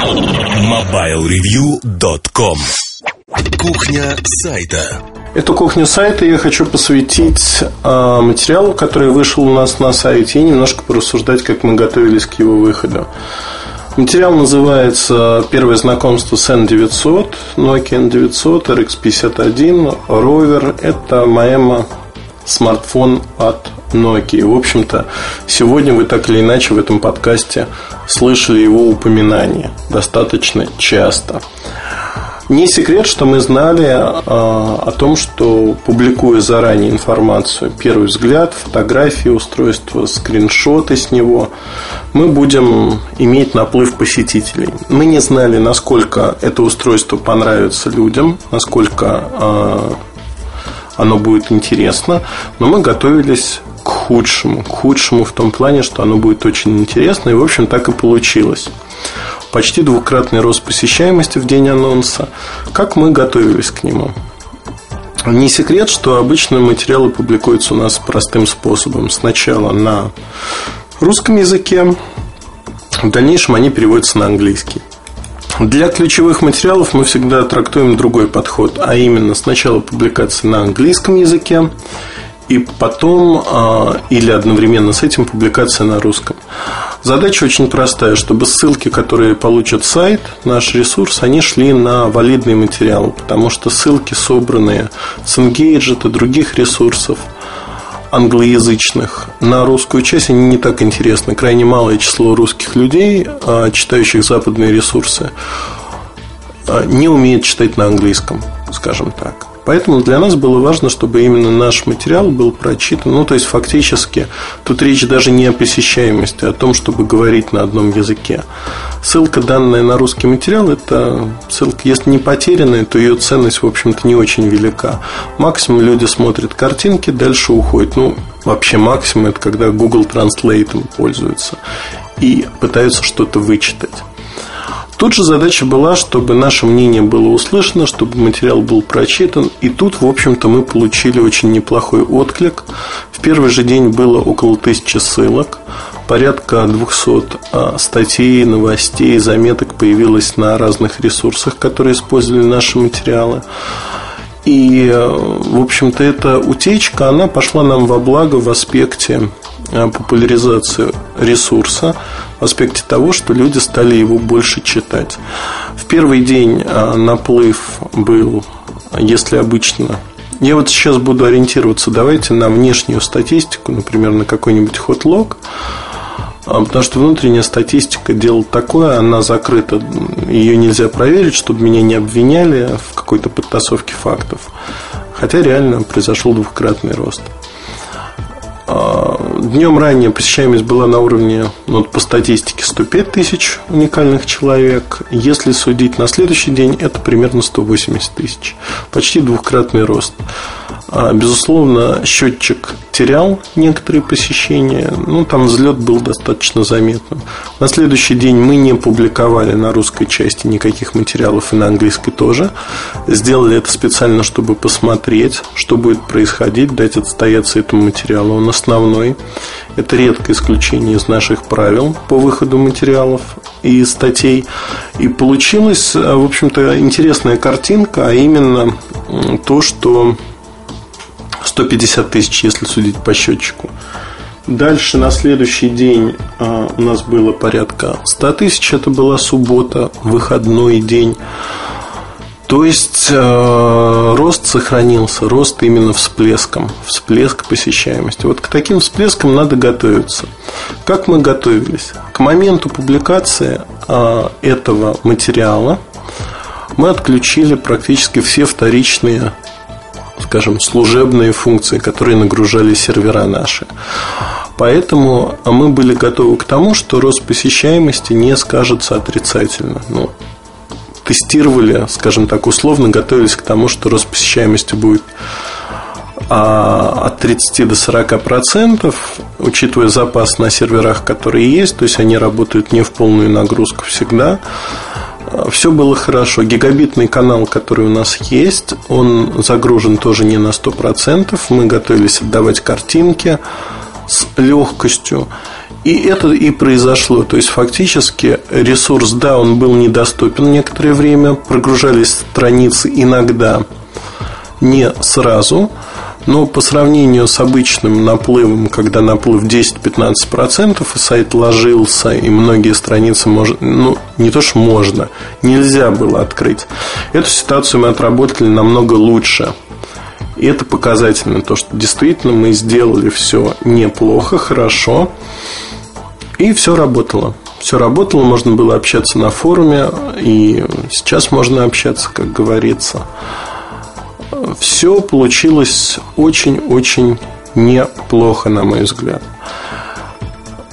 MobileReview.com Кухня сайта Эту кухню сайта я хочу посвятить э, материалу, который вышел у нас на сайте, и немножко порассуждать, как мы готовились к его выходу. Материал называется «Первое знакомство с N900», Nokia N900, RX51, Rover. Это моема смартфон от Nokia. В общем-то, сегодня вы так или иначе в этом подкасте слышали его упоминание достаточно часто. Не секрет, что мы знали а, о том, что публикуя заранее информацию, первый взгляд, фотографии устройства, скриншоты с него, мы будем иметь наплыв посетителей. Мы не знали, насколько это устройство понравится людям, насколько а, оно будет интересно, но мы готовились к худшему. К худшему в том плане, что оно будет очень интересно, и, в общем, так и получилось почти двукратный рост посещаемости в день анонса. Как мы готовились к нему? Не секрет, что обычно материалы публикуются у нас простым способом. Сначала на русском языке, в дальнейшем они переводятся на английский. Для ключевых материалов мы всегда трактуем другой подход, а именно сначала публикация на английском языке, и потом а, или одновременно с этим публикация на русском. Задача очень простая, чтобы ссылки, которые получат сайт, наш ресурс, они шли на валидный материал, потому что ссылки, собранные с Engaged и других ресурсов, англоязычных на русскую часть они не так интересны. Крайне малое число русских людей, а, читающих западные ресурсы, а, не умеет читать на английском, скажем так. Поэтому для нас было важно, чтобы именно наш материал был прочитан. Ну, то есть, фактически, тут речь даже не о посещаемости, а о том, чтобы говорить на одном языке. Ссылка, данная на русский материал, это ссылка, если не потерянная, то ее ценность, в общем-то, не очень велика. Максимум люди смотрят картинки, дальше уходят. Ну, вообще максимум это когда Google Translate пользуются и пытаются что-то вычитать. Тут же задача была, чтобы наше мнение было услышано, чтобы материал был прочитан. И тут, в общем-то, мы получили очень неплохой отклик. В первый же день было около тысячи ссылок. Порядка 200 а, статей, новостей, заметок появилось на разных ресурсах, которые использовали наши материалы. И, э, в общем-то, эта утечка, она пошла нам во благо в аспекте Э, популяризацию ресурса аспекте того, что люди стали его больше читать. В первый день э, наплыв был, если обычно я вот сейчас буду ориентироваться, давайте на внешнюю статистику, например, на какой-нибудь хотлог, э, потому что внутренняя статистика дело такое, она закрыта, ее нельзя проверить, чтобы меня не обвиняли в какой-то подтасовке фактов. Хотя реально произошел двухкратный рост. А, днем ранее посещаемость была на уровне, ну, по статистике, 105 тысяч уникальных человек. Если судить на следующий день, это примерно 180 тысяч. Почти двухкратный рост. А, безусловно, счетчик терял некоторые посещения, ну, там взлет был достаточно заметным. На следующий день мы не публиковали на русской части никаких материалов и на английской тоже. Сделали это специально, чтобы посмотреть, что будет происходить, дать отстояться этому материалу. Он основной. Это редкое исключение из наших правил по выходу материалов и статей. И получилась, в общем-то, интересная картинка, а именно то, что 150 тысяч, если судить по счетчику. Дальше на следующий день а, у нас было порядка 100 тысяч. Это была суббота, выходной день. То есть э, рост сохранился, рост именно всплеском, всплеск посещаемости. Вот к таким всплескам надо готовиться. Как мы готовились? К моменту публикации э, этого материала мы отключили практически все вторичные скажем, служебные функции, которые нагружали сервера наши. Поэтому мы были готовы к тому, что рост посещаемости не скажется отрицательно. Ну, тестировали, скажем так, условно готовились к тому, что рост посещаемости будет а, от 30 до 40 процентов, учитывая запас на серверах, которые есть, то есть они работают не в полную нагрузку всегда все было хорошо. Гигабитный канал, который у нас есть, он загружен тоже не на 100%. Мы готовились отдавать картинки с легкостью. И это и произошло. То есть, фактически, ресурс, да, он был недоступен некоторое время, прогружались страницы иногда не сразу, но по сравнению с обычным наплывом, когда наплыв 10-15%, и сайт ложился, и многие страницы можно, ну, не то что можно, нельзя было открыть. Эту ситуацию мы отработали намного лучше. И это показательно, то, что действительно мы сделали все неплохо, хорошо. И все работало. Все работало, можно было общаться на форуме, и сейчас можно общаться, как говорится. Все получилось очень-очень неплохо, на мой взгляд.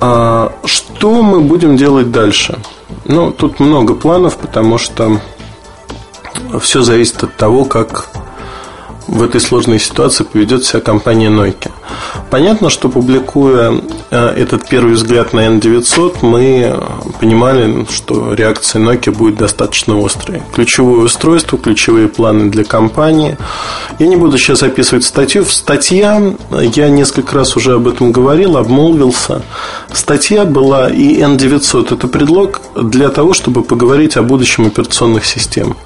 А что мы будем делать дальше? Ну, тут много планов, потому что все зависит от того, как в этой сложной ситуации поведет себя компания Nokia. Понятно, что публикуя э, этот первый взгляд на N900, мы понимали, что реакция Nokia будет достаточно острой. Ключевое устройство, ключевые планы для компании. Я не буду сейчас описывать статью. В статье, я несколько раз уже об этом говорил, обмолвился. Статья была и N900 – это предлог для того, чтобы поговорить о будущем операционных систем.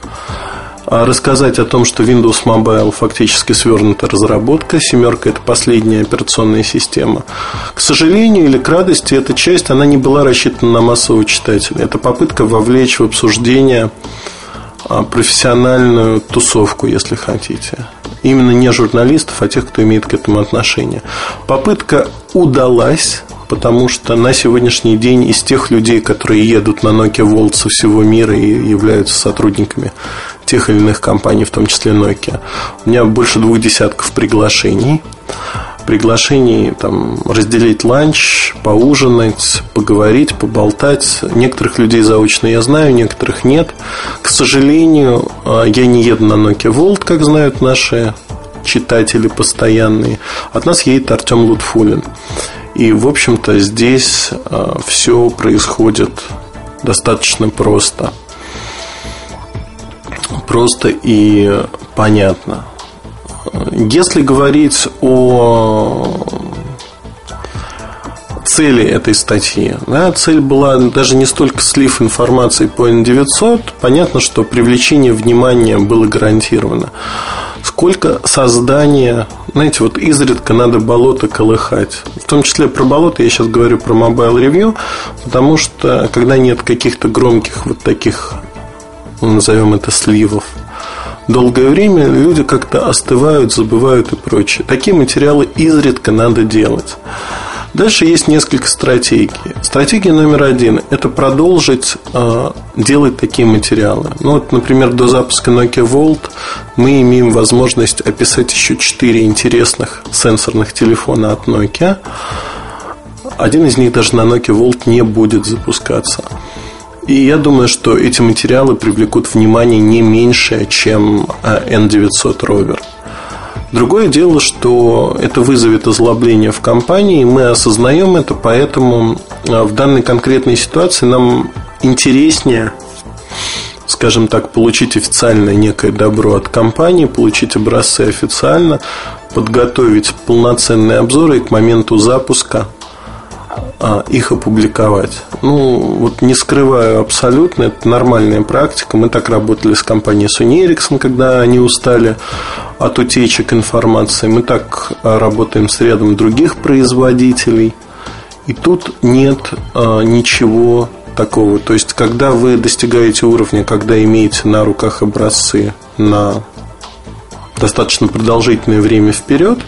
А рассказать о том, что Windows Mobile фактически свернута разработка. Семерка – это последняя операционная система. К сожалению или к радости, эта часть она не была рассчитана на массового читателя. Это попытка вовлечь в обсуждение а, профессиональную тусовку, если хотите. Именно не журналистов, а тех, кто имеет к этому отношение. Попытка удалась, потому что на сегодняшний день из тех людей, которые едут на Nokia Volt со всего мира и являются сотрудниками тех или иных компаний, в том числе Nokia, у меня больше двух десятков приглашений. Приглашений там, разделить ланч, поужинать, поговорить, поболтать. Некоторых людей заочно я знаю, некоторых нет. К сожалению, а, я не еду на Nokia Volt, как знают наши читатели постоянные. От нас едет Артем Лутфулин. И, в общем-то, здесь а, все происходит достаточно просто. Просто и понятно. Если говорить о цели этой статьи. Да, цель была даже не столько слив информации по N900, понятно, что привлечение внимания было гарантировано сколько создания, знаете, вот изредка надо болото колыхать. В том числе про болото я сейчас говорю про Mobile Review, потому что когда нет каких-то громких вот таких, назовем это сливов, долгое время люди как-то остывают, забывают и прочее. Такие материалы изредка надо делать. Дальше есть несколько стратегий. Стратегия номер один – это продолжить э, делать такие материалы. Ну, вот, например, до запуска Nokia Volt мы имеем возможность описать еще четыре интересных сенсорных телефона от Nokia. Один из них даже на Nokia Volt не будет запускаться. И я думаю, что эти материалы привлекут внимание не меньше, чем N900 Rover. Другое дело, что это вызовет озлобление в компании, мы осознаем это, поэтому а, в данной конкретной ситуации нам интереснее, скажем так, получить официальное некое добро от компании, получить образцы официально, подготовить полноценные обзоры и к моменту запуска а, их опубликовать. Ну, вот не скрываю абсолютно, это нормальная практика. Мы так работали с компанией Sony Ericsson, когда они устали от утечек информации. Мы так а, работаем с рядом других производителей. И тут нет а, ничего такого. То есть, когда вы достигаете уровня, когда имеете на руках образцы на достаточно продолжительное время вперед,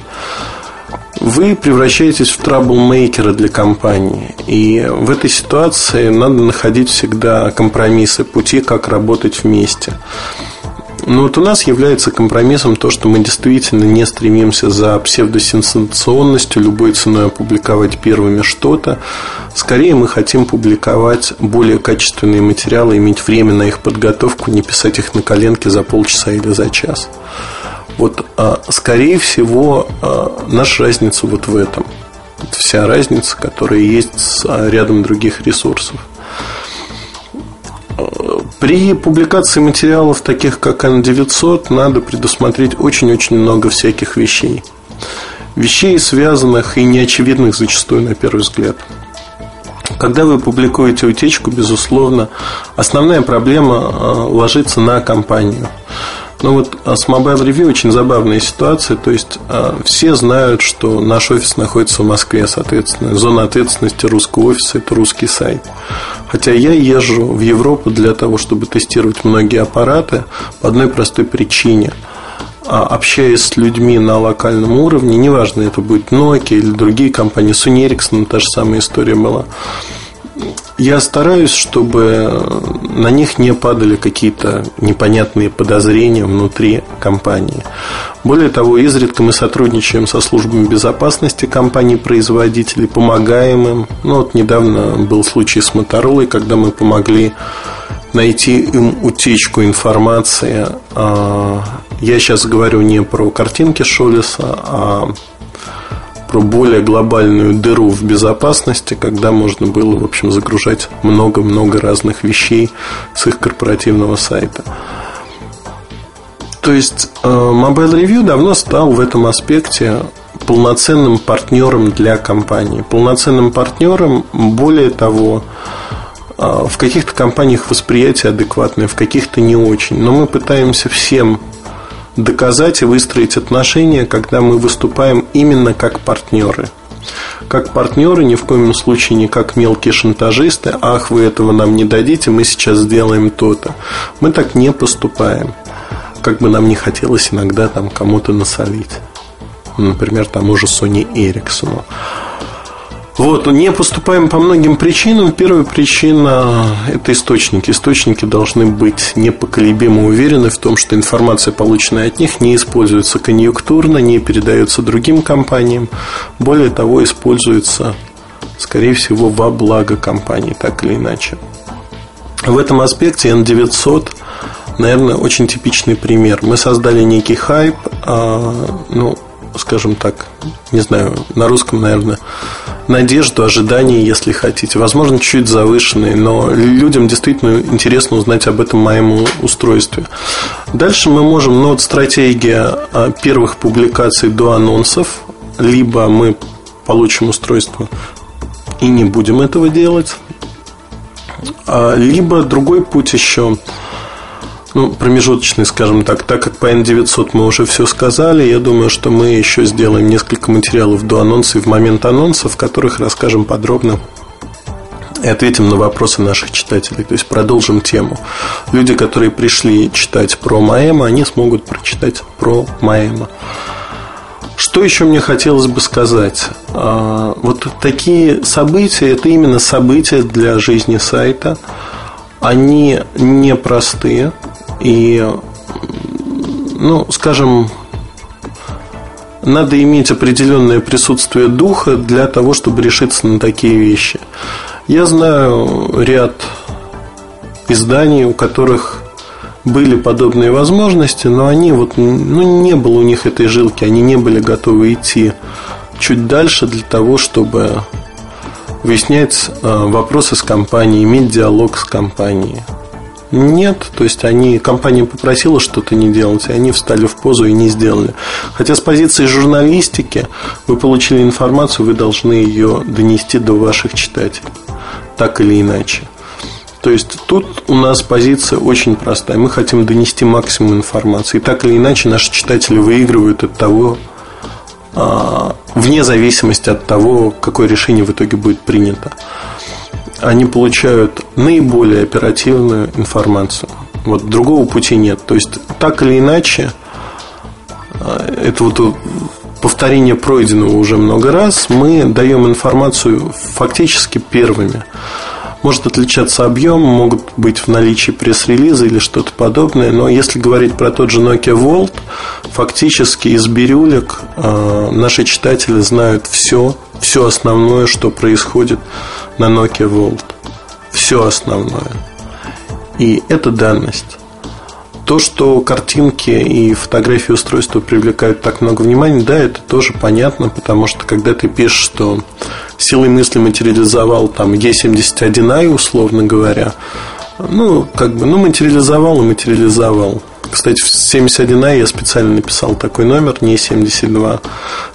вы превращаетесь в траблмейкера для компании. И в этой ситуации надо находить всегда компромиссы, пути, как работать вместе. Но вот у нас является компромиссом то, что мы действительно не стремимся за псевдосенсационностью любой ценой опубликовать первыми что-то. Скорее мы хотим публиковать более качественные материалы, иметь время на их подготовку, не писать их на коленке за полчаса или за час. Вот, а, скорее всего, а, наша разница вот в этом. Вся разница, которая есть с а, рядом других ресурсов. При публикации материалов, таких как N900, надо предусмотреть очень-очень много всяких вещей. Вещей, связанных и неочевидных зачастую на первый взгляд. Когда вы публикуете утечку, безусловно, основная проблема ложится на компанию. Но вот а, с Mobile Review очень забавная ситуация. То есть а, все знают, что наш офис находится в Москве, соответственно, зона ответственности русского офиса это русский сайт. Хотя я езжу в Европу для того, чтобы тестировать многие аппараты по одной простой причине – а, общаясь с людьми на локальном уровне, неважно, это будет Nokia или другие компании, Sony Ericsson, та же самая история была, я стараюсь, чтобы на них не падали какие-то непонятные подозрения внутри компании. Более того, изредка мы сотрудничаем со службами безопасности компаний-производителей, помогаем им. Ну, вот недавно был случай с Моторолой, когда мы помогли найти им утечку информации. А, я сейчас говорю не про картинки Шолеса, а более глобальную дыру в безопасности, когда можно было, в общем, загружать много-много разных вещей с их корпоративного сайта. То есть э, Mobile Review давно стал в этом аспекте полноценным партнером для компании. Полноценным партнером, более того, э, в каких-то компаниях восприятие адекватное, в каких-то не очень. Но мы пытаемся всем доказать и выстроить отношения, когда мы выступаем именно как партнеры. Как партнеры, ни в коем случае не как мелкие шантажисты. Ах, вы этого нам не дадите, мы сейчас сделаем то-то. Мы так не поступаем. Как бы нам не хотелось иногда там кому-то насолить. Например, тому же Sony Ericsson. Вот, не поступаем по многим причинам. Первая причина – это источники. Источники должны быть непоколебимо уверены в том, что информация, полученная от них, не используется конъюнктурно, не передается другим компаниям. Более того, используется, скорее всего, во благо компании, так или иначе. В этом аспекте N900 наверное, очень типичный пример. Мы создали некий хайп, а, ну, скажем так, не знаю, на русском, наверное, надежду, ожидания, если хотите. Возможно, чуть завышенные, но людям действительно интересно узнать об этом моем устройстве. Дальше мы можем, ну вот стратегия а, первых публикаций до анонсов, либо мы получим устройство и не будем этого делать, а, либо другой путь еще – ну, промежуточный, скажем так. Так как по N900 мы уже все сказали, я думаю, что мы еще сделаем несколько материалов до анонса и в момент анонса, в которых расскажем подробно и ответим на вопросы наших читателей. То есть продолжим тему. Люди, которые пришли читать про Маэма, они смогут прочитать про Маэма. Что еще мне хотелось бы сказать? А, вот такие события, это именно события для жизни сайта. Они непростые. И, ну, скажем, надо иметь определенное присутствие духа для того, чтобы решиться на такие вещи. Я знаю ряд изданий, у которых были подобные возможности, но они вот, ну, не было у них этой жилки, они не были готовы идти чуть дальше для того, чтобы выяснять э, вопросы с компанией, иметь диалог с компанией. Нет, то есть они, компания попросила что-то не делать, и они встали в позу и не сделали. Хотя с позиции журналистики вы получили информацию, вы должны ее донести до ваших читателей, так или иначе. То есть тут у нас позиция очень простая. Мы хотим донести максимум информации. И так или иначе наши читатели выигрывают от того, а, вне зависимости от того, какое решение в итоге будет принято они получают наиболее оперативную информацию. Вот другого пути нет. То есть, так или иначе, э, это вот повторение пройденного уже много раз, мы даем информацию фактически первыми. Может отличаться объем, могут быть в наличии пресс-релиза или что-то подобное, но если говорить про тот же Nokia Volt, фактически из бирюлек э, наши читатели знают все, все основное, что происходит на Nokia Volt. Все основное. И это данность. То, что картинки и фотографии устройства привлекают так много внимания, да, это тоже понятно, потому что когда ты пишешь, что силой мысли материализовал там E71i, условно говоря, ну, как бы, ну, материализовал и материализовал. Кстати, в 71i я специально написал такой номер, не 72,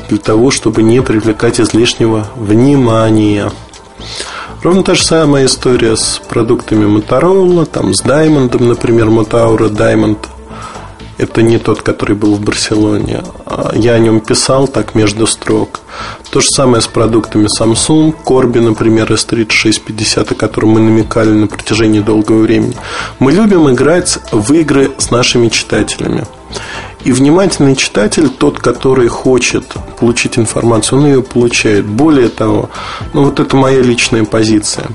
для того, чтобы не привлекать излишнего внимания. Ровно та же самая история с продуктами Motorola, там с Diamond, например, Motaura Diamond. Это не тот, который был в Барселоне. А я о нем писал так между строк. То же самое с продуктами Samsung, Corby, например, S3650, о котором мы намекали на протяжении долгого времени. Мы любим играть в игры с нашими читателями. И внимательный читатель, тот, который хочет получить информацию, он ее получает. Более того, ну вот это моя личная позиция.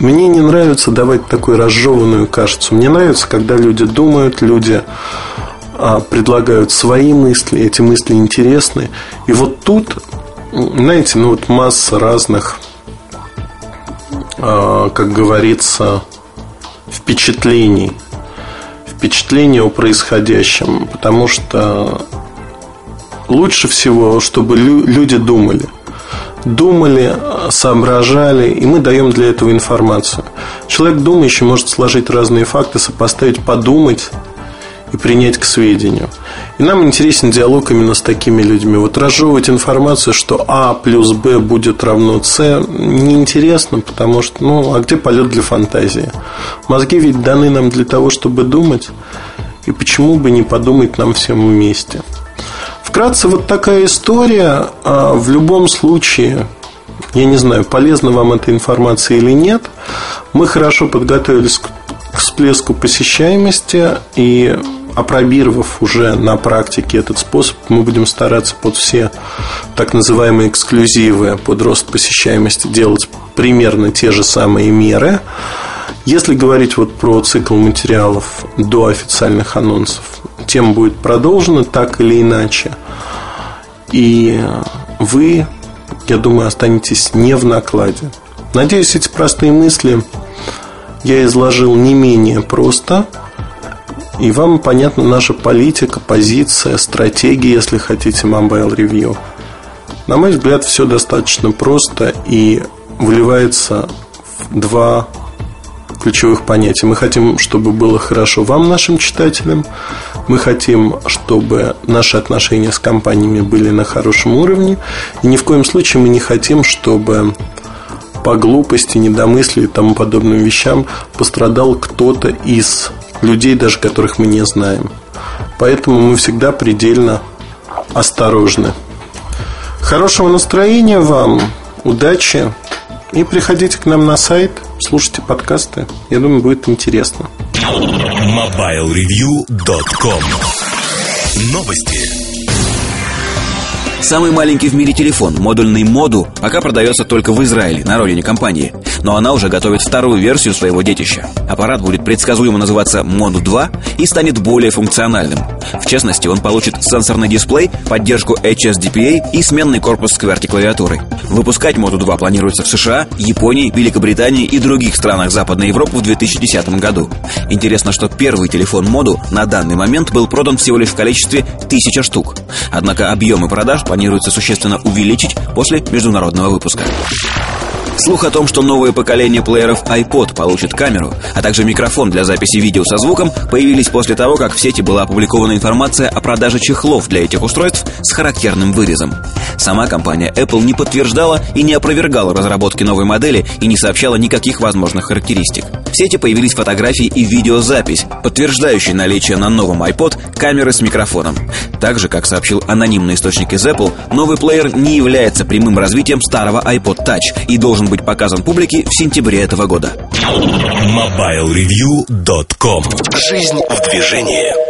Мне не нравится давать такую разжеванную кашицу. Мне нравится, когда люди думают, люди предлагают свои мысли, эти мысли интересны. И вот тут, знаете, ну вот масса разных, а, как говорится, впечатлений – впечатление о происходящем, потому что лучше всего, чтобы люди думали. Думали, соображали, и мы даем для этого информацию. Человек думающий может сложить разные факты, сопоставить, подумать и принять к сведению. И нам интересен диалог именно с такими людьми. Вот разжевывать информацию, что А плюс Б будет равно С, неинтересно, потому что, ну, а где полет для фантазии? Мозги ведь даны нам для того, чтобы думать. И почему бы не подумать нам всем вместе? Вкратце, вот такая история. А в любом случае, я не знаю, полезна вам эта информация или нет. Мы хорошо подготовились к всплеску посещаемости и опробировав уже на практике этот способ, мы будем стараться под все так называемые эксклюзивы, под рост посещаемости делать примерно те же самые меры. Если говорить вот про цикл материалов до официальных анонсов, тема будет продолжена так или иначе. И вы, я думаю, останетесь не в накладе. Надеюсь, эти простые мысли я изложил не менее просто – и вам понятна наша политика, позиция, стратегия, если хотите, Mobile Review. На мой взгляд, все достаточно просто и выливается в два ключевых понятия. Мы хотим, чтобы было хорошо вам, нашим читателям. Мы хотим, чтобы наши отношения с компаниями были на хорошем уровне. И ни в коем случае мы не хотим, чтобы по глупости, недомыслию и тому подобным вещам пострадал кто-то из людей, даже которых мы не знаем. Поэтому мы всегда предельно осторожны. Хорошего настроения вам, удачи и приходите к нам на сайт, слушайте подкасты. Я думаю, будет интересно. MobileReview.com Новости. Самый маленький в мире телефон, модульный моду, пока продается только в Израиле, на родине компании. Но она уже готовит вторую версию своего детища. Аппарат будет предсказуемо называться Modu 2 и станет более функциональным. В частности, он получит сенсорный дисплей, поддержку HSDPA и сменный корпус с QWERTY-клавиатурой. Выпускать Modu 2 планируется в США, Японии, Великобритании и других странах Западной Европы в 2010 году. Интересно, что первый телефон Modu на данный момент был продан всего лишь в количестве 1000 штук. Однако объемы продаж планируется существенно увеличить после международного выпуска. Слух о том, что новое поколение плееров iPod получит камеру, а также микрофон для записи видео со звуком, появились после того, как в сети была опубликована информация о продаже чехлов для этих устройств с характерным вырезом. Сама компания Apple не подтверждала и не опровергала разработки новой модели и не сообщала никаких возможных характеристик. В сети появились фотографии и видеозапись, подтверждающие наличие на новом iPod камеры с микрофоном. Также, как сообщил анонимный источник из Apple, новый плеер не является прямым развитием старого iPod Touch и должен быть показан публике в сентябре этого года. MobileReview.com Жизнь в движении